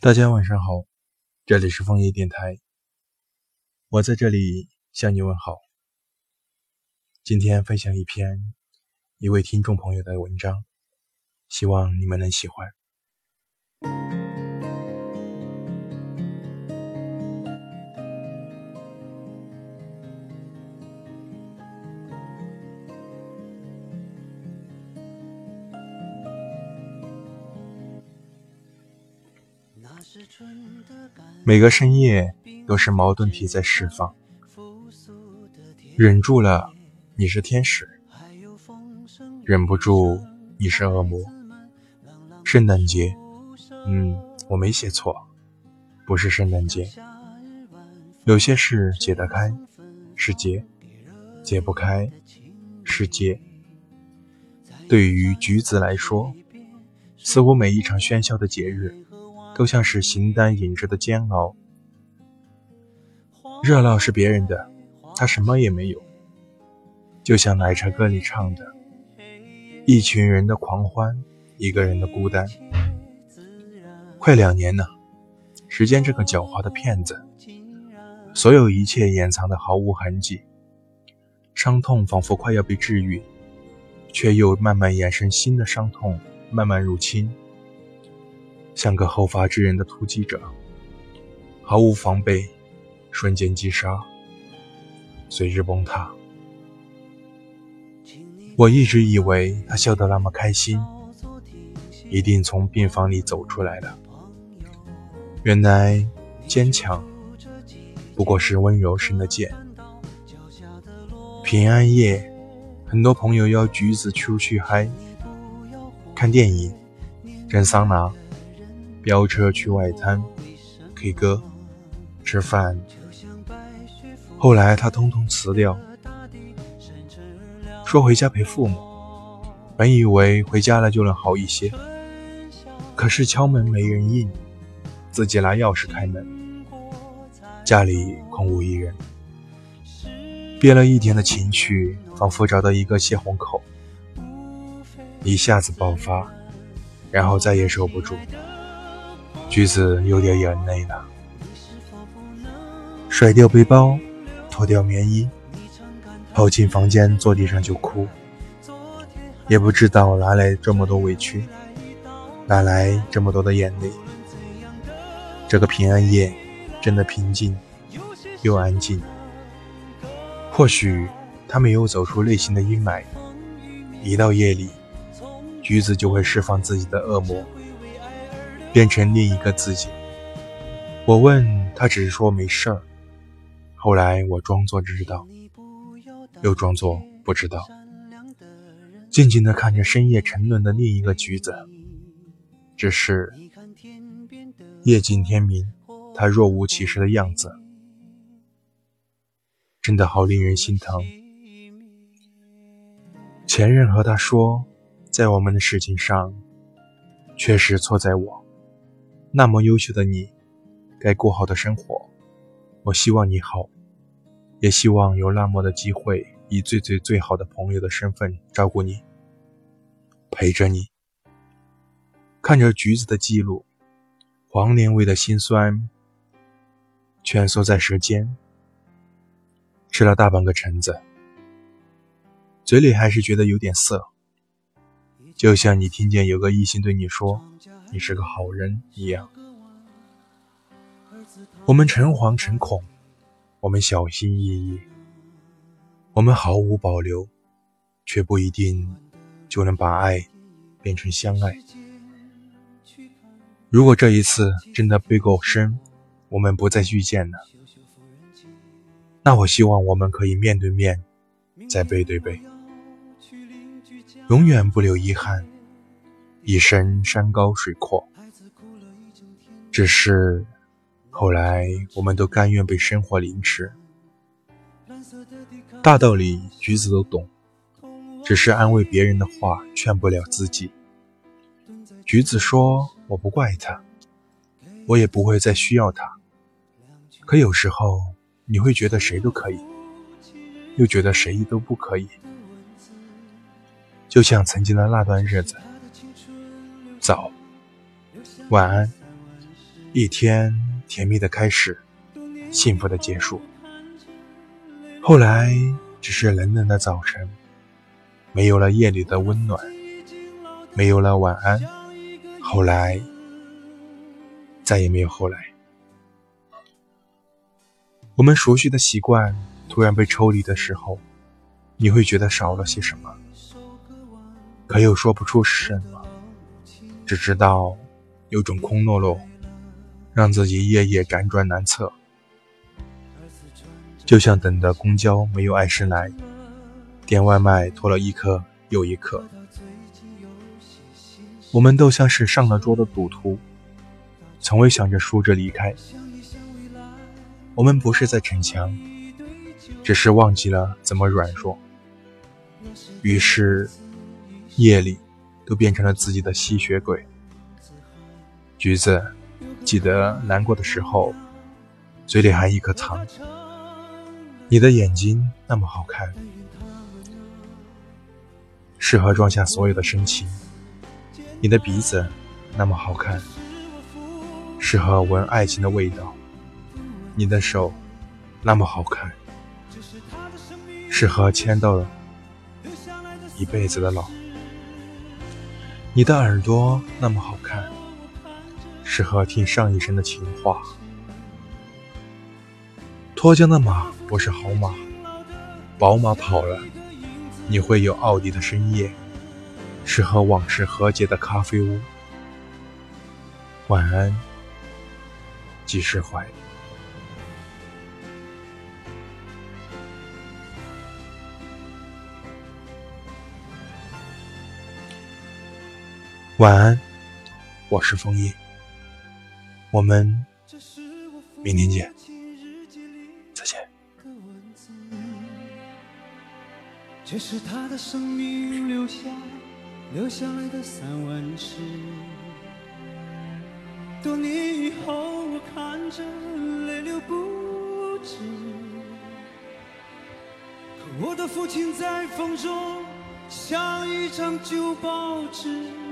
大家晚上好，这里是枫叶电台，我在这里向你问好。今天分享一篇一位听众朋友的文章，希望你们能喜欢。每个深夜都是矛盾体在释放，忍住了你是天使，忍不住你是恶魔。圣诞节，嗯，我没写错，不是圣诞节。有些事解得开是结，解不开是结。对于橘子来说，似乎每一场喧嚣的节日。都像是形单影只的煎熬，热闹是别人的，他什么也没有。就像奶茶歌里唱的：“一群人的狂欢，一个人的孤单。”快两年了，时间这个狡猾的骗子，所有一切掩藏的毫无痕迹，伤痛仿佛快要被治愈，却又慢慢衍生新的伤痛，慢慢入侵。像个后发制人的突击者，毫无防备，瞬间击杀，随之崩塌。我一直以为他笑得那么开心，一定从病房里走出来了。原来坚强不过是温柔生的茧。平安夜，很多朋友邀橘子出去嗨，看电影，蒸桑拿。飙车去外滩，K 歌，吃饭。后来他通通辞掉，说回家陪父母。本以为回家了就能好一些，可是敲门没人应，自己拿钥匙开门，家里空无一人。憋了一天的情绪，仿佛找到一个泄洪口，一下子爆发，然后再也收不住。橘子有点眼泪了，甩掉背包，脱掉棉衣，跑进房间，坐地上就哭。也不知道哪来这么多委屈，哪来这么多的眼泪。这个平安夜真的平静又安静。或许他没有走出内心的阴霾，一到夜里，橘子就会释放自己的恶魔。变成另一个自己。我问他，只是说没事儿。后来我装作知道，又装作不知道，静静地看着深夜沉沦的另一个橘子。只是夜尽天明，他若无其事的样子，真的好令人心疼。前任和他说，在我们的事情上，确实错在我。那么优秀的你，该过好的生活，我希望你好，也希望有那么的机会，以最最最好的朋友的身份照顾你，陪着你。看着橘子的记录，黄连味的心酸蜷缩在舌尖，吃了大半个橙子，嘴里还是觉得有点涩，就像你听见有个异性对你说。你是个好人一样，我们诚惶诚恐，我们小心翼翼，我们毫无保留，却不一定就能把爱变成相爱。如果这一次真的背够深，我们不再遇见了，那我希望我们可以面对面，再背对背，永远不留遗憾。一生山高水阔，只是后来我们都甘愿被生活凌迟。大道理橘子都懂，只是安慰别人的话劝不了自己。橘子说：“我不怪他，我也不会再需要他。可有时候你会觉得谁都可以，又觉得谁都不可以，就像曾经的那段日子。”早，晚安，一天甜蜜的开始，幸福的结束。后来只是冷冷的早晨，没有了夜里的温暖，没有了晚安。后来再也没有后来。我们熟悉的习惯突然被抽离的时候，你会觉得少了些什么，可又说不出是什么，只知道有种空落落。让自己夜夜辗转难测，就像等的公交没有按时来，点外卖拖了一刻又一刻。我们都像是上了桌的赌徒，从未想着输着离开。我们不是在逞强，只是忘记了怎么软弱。于是，夜里都变成了自己的吸血鬼。橘子。记得难过的时候，嘴里含一颗糖。你的眼睛那么好看，适合装下所有的深情。你的鼻子那么好看，适合闻爱情的味道。你的手那么好看，适合牵到一辈子的老。你的耳朵那么好看。适合听上一生的情话。脱缰的马不是好马，宝马跑了，你会有奥迪的深夜。适合往事和解的咖啡屋。晚安，即释怀。晚安，我是枫叶。我们明天见，再见。这是他的生命留下留下来的散文诗。多年以后，我看着泪流不止。可我的父亲在风中像一张旧报纸。